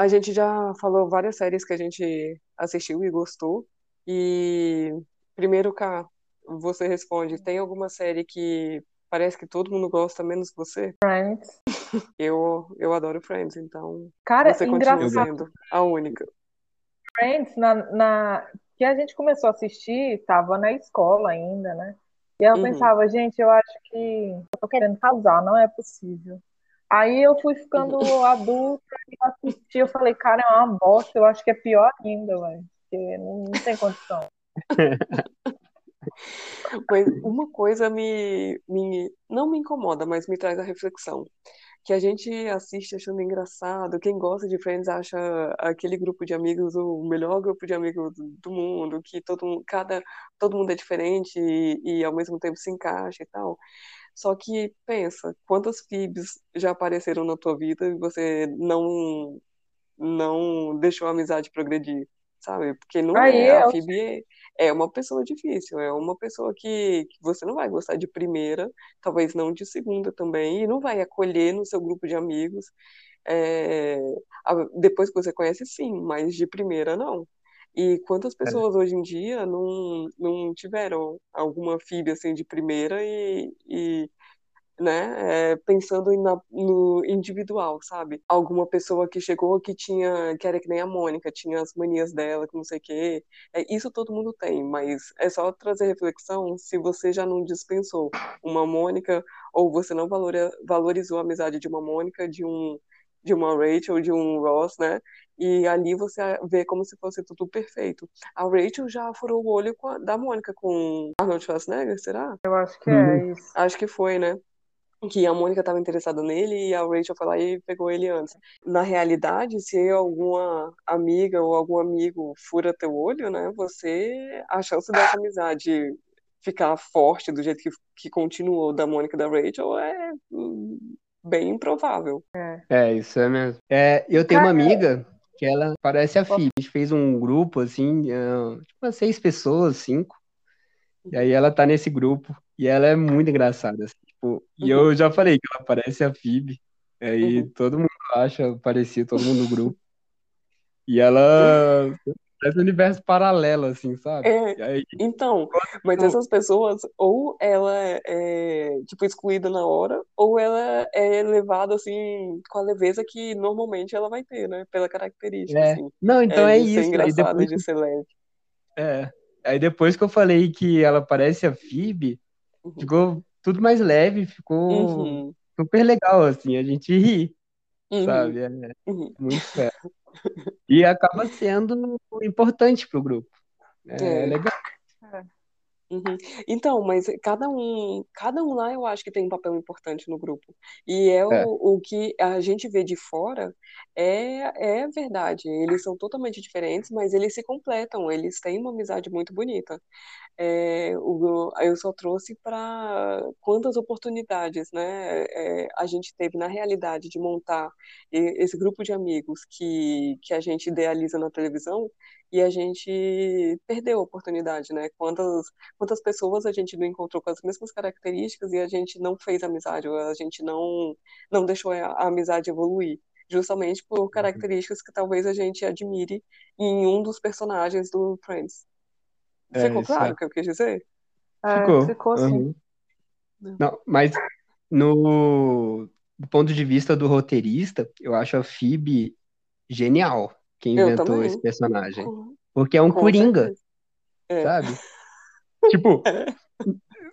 A gente já falou várias séries que a gente assistiu e gostou. E primeiro, Cá, você responde: tem alguma série que parece que todo mundo gosta, menos você? Friends. Eu, eu adoro Friends, então Cara, você continua engraçado. sendo a única. Friends, na, na... que a gente começou a assistir, tava na escola ainda, né? E eu Uhum. pensava, gente, eu acho que eu tô querendo casar, não é possível. Aí eu fui ficando adulta e assisti, eu falei, cara, é uma bosta, eu acho que é pior ainda, velho. Porque não, não tem condição. Mas uma coisa me, me não me incomoda, mas me traz a reflexão. Que a gente assiste achando engraçado, quem gosta de Friends acha aquele grupo de amigos o melhor grupo de amigos do do mundo, que todo, mundo- cada, todo mundo é diferente e, e ao mesmo tempo se encaixa e tal. Só que pensa, quantas Phoebes já apareceram na tua vida e você não não deixou a amizade progredir, sabe? Porque não Aí é, a eu Phoebe é, é uma pessoa difícil, é uma pessoa que, que você não vai gostar de primeira, talvez não de segunda também, e não vai acolher no seu grupo de amigos. é, depois que você conhece, sim, mas de primeira não. E quantas É. pessoas hoje em dia não, não tiveram alguma Phoebe assim de primeira e, e né, é, pensando na- no individual, sabe? Alguma pessoa que chegou que tinha, que era que nem a Mônica, tinha as manias dela, que não sei o quê. É, isso todo mundo tem, mas é só trazer reflexão se você já não dispensou uma Mônica ou você não valorizou a amizade de uma Mônica, de um de uma Rachel, de um Ross, né? E ali você vê como se fosse tudo perfeito. A Rachel já furou o olho com a- da Mônica com Arnold Schwarzenegger, será? Eu acho que Uhum. é isso. Acho que foi, né? Que a Mônica estava interessada nele e a Rachel foi lá e pegou ele antes. Na realidade, se alguma amiga ou algum amigo fura teu olho, né? Você. A chance dessa amizade ficar forte do jeito que, que continuou da Mônica e da Rachel é hum, bem improvável. É, isso é mesmo. É, eu tenho uma Cara, amiga que ela parece a Phoebe. A gente fez um grupo, assim, ah, tipo seis pessoas, cinco. E aí ela tá nesse grupo. E ela é muito engraçada, assim, tipo, e eu já falei que ela parece a Phoebe. Aí Uhum. todo mundo acha parecia, todo mundo no grupo. E ela parece um universo paralelo, assim, sabe? É, aí, então, mas essas pessoas, ou ela é, tipo, excluída na hora, ou ela é levada, assim, com a leveza que normalmente ela vai ter, né? Pela característica, é. assim, Não, então é, é ser isso. Aí engraçada, depois de ser leve. É. Aí depois que eu falei que ela parece a Phoebe, Uhum. ficou tudo mais leve, ficou Uhum, super legal, assim, a gente ri, uhum, sabe? É uhum. muito fé. E acaba sendo importante pro grupo. É É. legal. Uhum. Então, mas cada um, cada um lá eu acho que tem um papel importante no grupo. E é o, É. o que a gente vê de fora é, é verdade. Eles são totalmente diferentes, mas eles se completam. Eles têm uma amizade muito bonita. É, o, eu só trouxe para quantas oportunidades, né, é, a gente teve na realidade de montar esse grupo de amigos que, que a gente idealiza na televisão e a gente perdeu a oportunidade, né? Quantas, quantas pessoas a gente não encontrou com as mesmas características e a gente não fez amizade, ou a gente não, não deixou a, amizade evoluir. Justamente por características que talvez a gente admire em um dos personagens do Friends. É, Ficou isso é. claro o que eu quis dizer? É, Ficou. ficou assim. Uhum. Não, mas no do ponto de vista do roteirista, eu acho a Phoebe genial, quem Eu inventou esse personagem. Porque é um com coringa. É. sabe? Tipo, É.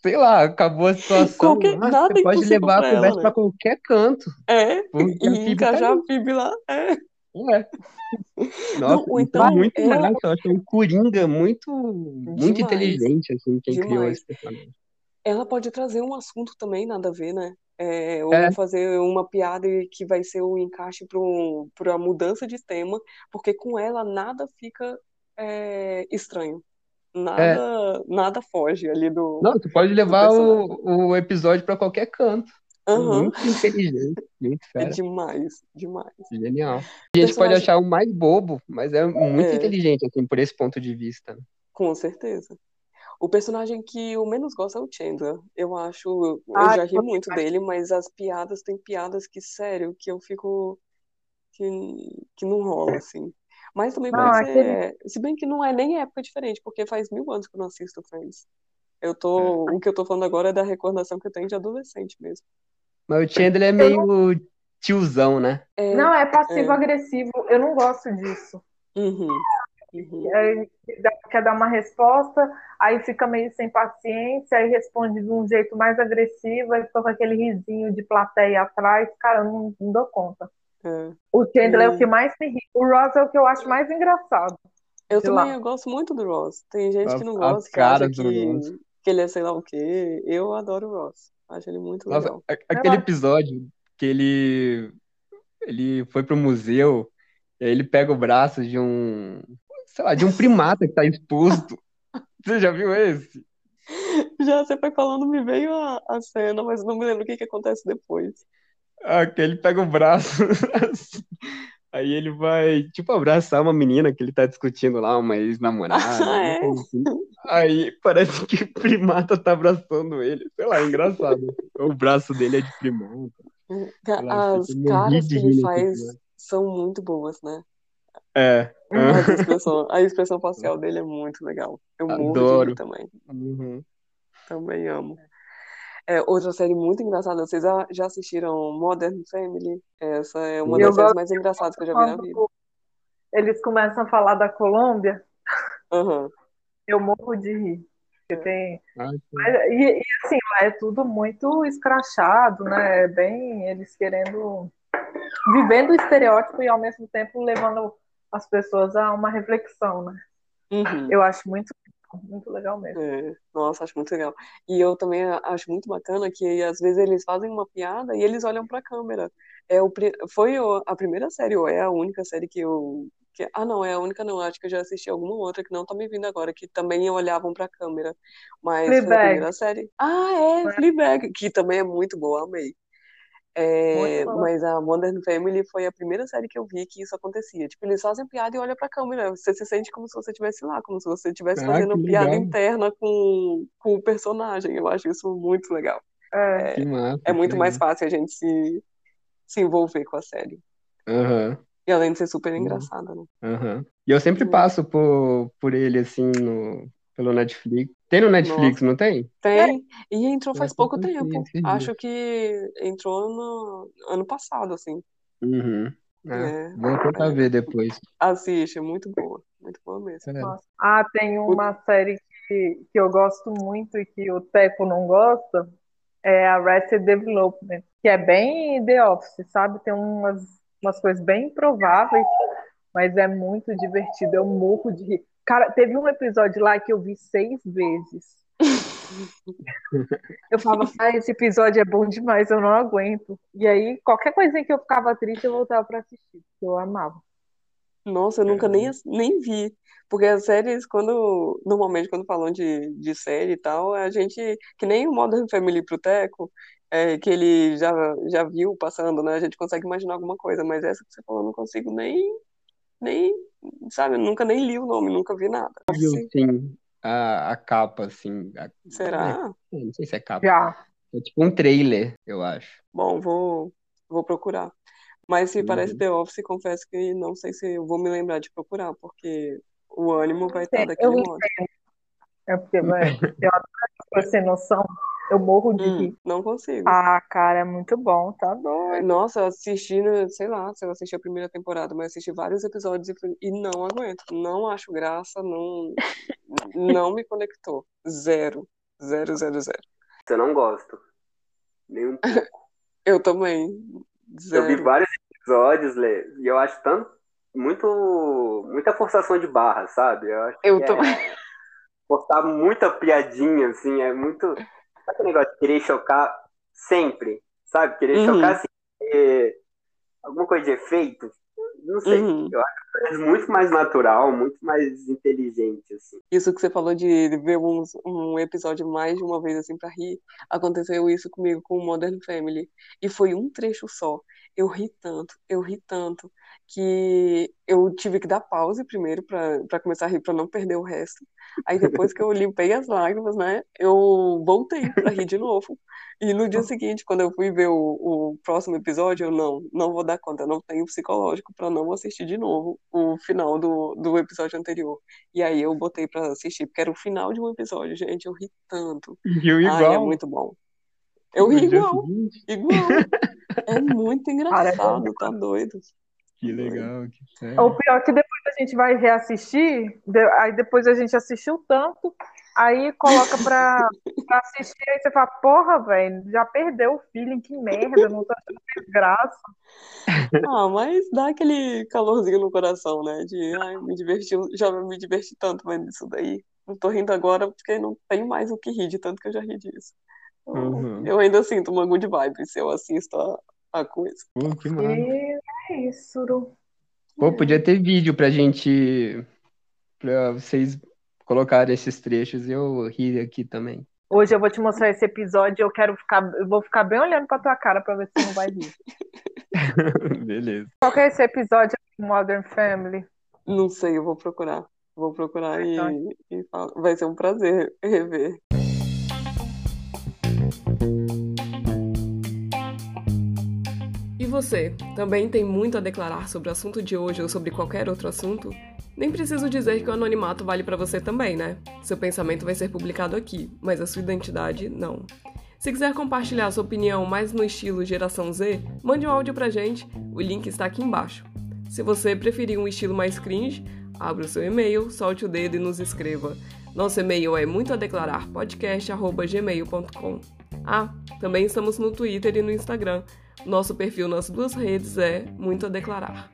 sei lá, acabou a situação. Qualquer, Ah, nada você é pode levar a conversa né? pra qualquer canto, É, e encaixar a Phoebe lá. É. É. Não, Nossa, isso é então muito ela. massa. Eu acho que é um coringa muito, muito Demais, inteligente, assim, quem criou demais. esse personagem. Ela pode trazer um assunto também, nada a ver, né? É, É, ou fazer uma piada que vai ser o encaixe para a mudança de tema, porque com ela nada fica é, estranho. é. Nada, nada foge ali do, Não, tu pode levar o, o episódio pra qualquer canto. É Aham, muito inteligente, muito é fera, demais, demais. genial. A gente pode achar o mais bobo, mas é muito É, inteligente, assim, por esse ponto de vista. com certeza. O personagem que eu menos gosto é o Chandler. Eu acho, eu Ai, já ri muito dele, mas as piadas, tem piadas que, sério, que eu fico. que, que não rola, assim. Mas também Não, pode ser. aquele- Se bem que não é nem época diferente, porque faz mil anos que eu não assisto Friends. Eu tô. O que eu tô falando agora é da recordação que eu tenho de adolescente mesmo. Mas o Chandler é meio tiozão, né? É. Não, é passivo-agressivo. Eu não gosto disso. Uhum. Uhum. Aí quer dar uma resposta, aí fica meio sem paciência, aí responde de um jeito mais agressivo, aí fica com aquele risinho de plateia atrás. Cara, eu não, não dou conta. É. O Chandler é o Hum. que mais me ri. O Ross é o que eu acho mais engraçado. Eu Sei também lá. eu gosto muito do Ross. Tem gente que A- não a gosta, que cara acha do que, Ross. que ele é sei lá o quê. Eu adoro o Ross. Acho ele muito Nossa, legal. a- aquele lá. episódio que ele ele foi pro museu e aí ele pega o braço de um, sei lá, de um primata que tá exposto. Você já viu esse? Já você foi falando, me veio a, a cena, mas não me lembro o que, que acontece depois. Ah, que ele pega o braço assim, aí ele vai, tipo, abraçar uma menina que ele tá discutindo lá, uma ex-namorada, Ah, é? assim. Aí parece que o primata tá abraçando ele. Sei lá, é engraçado. O braço dele é de primata. Lá, As caras que ele faz são muito boas, né? É. As expressão, a expressão facial dele é muito legal. Eu morro de rir Adoro. também. Uhum. Também amo. É, outra série muito engraçada. Vocês já, já assistiram Modern Family? Essa é uma Eu das séries mais engraçadas que eu já vi na vida. Eles começam a falar da Colômbia, Aham. eu morro de rir. Porque tem... Ah, e, e, assim, lá é tudo muito escrachado, né? É bem eles querendo. vivendo o estereótipo e ao mesmo tempo levando as pessoas a uma reflexão, né? Uhum. Eu acho muito, muito legal mesmo. É, nossa, acho muito legal. E eu também acho muito bacana que às vezes eles fazem uma piada e eles olham pra câmera. É o, foi a primeira série, ou é a única série que eu. Que, ah, não, é a única não. Acho que eu já assisti alguma outra que não tá me vindo agora, que também olhavam pra câmera. Mas foi a Fleabag. primeira série. Ah, é, Fleabag, que também é muito boa, amei. É, mas a Modern Family foi a primeira série que eu vi que isso acontecia. Tipo, eles fazem piada e olham pra câmera. Você se sente como se você estivesse lá, como se você estivesse Ah, fazendo piada legal. interna com, com o personagem. Eu acho isso muito legal. É, Que massa, É muito mais fácil a gente se, se envolver com a série. Aham, E além de ser super Uhum. engraçada, né? aham. E eu sempre Uhum. passo por, por ele, assim, no, pelo Netflix. Tem no Netflix, não tem? Tem, e entrou faz pouco tempo. Acho que entrou no ano passado, assim. Uhum. Ah, É, vou tentar é. ver depois. Assiste, é muito boa. Muito boa mesmo. É. nossa. Ah, tem uma série que, que eu gosto muito e que o Teco não gosta, é a Arrested Development, que é bem The Office, sabe? Tem umas, umas coisas bem improváveis, mas é muito divertido. Eu morro de rir. Cara, teve um episódio lá que eu vi seis vezes. Eu falava, ah, esse episódio é bom demais, eu não aguento. E aí, qualquer coisinha que eu ficava triste, eu voltava pra assistir, porque eu amava. Nossa, eu nunca É. nem, nem vi. Porque as séries, quando. Normalmente, quando falam de, de série e tal, a gente. Que nem o Modern Family pro Teco, é, que ele já, já viu passando, né? A gente consegue imaginar alguma coisa, mas essa que você falou, eu não consigo nem. Nem. Sabe, eu nunca nem li o nome, nunca vi nada. Viu, sim, a, a capa, assim. a- Será? É, não sei se é capa. Já. É tipo um trailer, eu acho. Bom, vou, vou procurar. Mas se parece Uhum. The Office, confesso que não sei se eu vou me lembrar de procurar, porque o ânimo vai estar Eu daquele entendo. modo. É porque, velho, eu adoro sem noção. Eu morro de Hum, rir. não consigo. Ah, cara, é muito bom, tá doido. Nossa, eu assisti, no- sei lá, se eu assisti a primeira temporada, mas assisti vários episódios e, e não aguento. Não acho graça, não, não me conectou. Zero. Zero, zero, zero. Eu não gosto. Nem um pouco. Eu também. Eu vi Zero. vários episódios, Lê, e eu acho tanto, muito, muita forçação de barra, sabe? Eu acho Eu que também. é forçar muita piadinha, assim, é muito. Sabe aquele negócio de querer chocar sempre, sabe? Querer Uhum. chocar assim, ter alguma coisa de efeito. Não sei. Uhum. Eu acho que é muito mais natural, muito mais inteligente, assim. Isso que você falou de ver uns- um episódio mais de uma vez assim pra rir, aconteceu isso comigo com o Modern Family. E foi um trecho só. Eu ri tanto, eu ri tanto. Que eu tive que dar pause primeiro para começar a rir, para não perder o resto. Aí depois que eu limpei as lágrimas, né, eu voltei para rir de novo. E no dia seguinte, quando eu fui ver o, o próximo episódio, eu não, não vou dar conta, eu não tenho psicológico para não assistir de novo o final do, do episódio anterior. E aí eu botei para assistir, porque era o final de um episódio, gente, eu ri tanto. Riu igual. Ai, é muito bom. Eu ri igual, igual. É muito engraçado, tá doido. Que legal. Que o pior é que depois a gente vai reassistir, aí depois a gente assistiu tanto, aí coloca pra, pra assistir, aí você fala, porra, velho, já perdeu o feeling, que merda, não tô achando graça. Ah, mas dá aquele calorzinho no coração, né? De, ai, me diverti, já me diverti tanto vendo isso daí. Não tô rindo agora porque não tem mais o que rir, de tanto que eu já ri disso. Uhum. Eu ainda sinto uma good vibe se eu assisto a, a coisa. Que massa. É isso, Uru. Pô, podia ter vídeo pra gente. pra vocês colocarem esses trechos e eu rir aqui também. Hoje eu vou te mostrar esse episódio e eu quero ficar. Eu vou ficar bem olhando pra tua cara pra ver se você não vai rir. Beleza. Qual que é esse episódio de Modern Family? Não sei, eu vou procurar. Vou procurar e, e vai ser um prazer rever. Você também tem muito a declarar sobre o assunto de hoje ou sobre qualquer outro assunto? Nem preciso dizer que o anonimato vale para você também, né? Seu pensamento vai ser publicado aqui, mas a sua identidade não. Se quiser compartilhar sua opinião mais no estilo geração Z, mande um áudio pra gente, o link está aqui embaixo. Se você preferir um estilo mais cringe, abra o seu e-mail, solte o dedo e nos escreva. Nosso e-mail é muitoadeclarar.podcast@gmail.com. Ah, também estamos no Twitter e no Instagram. Nosso perfil nas duas redes é Muito a Declarar.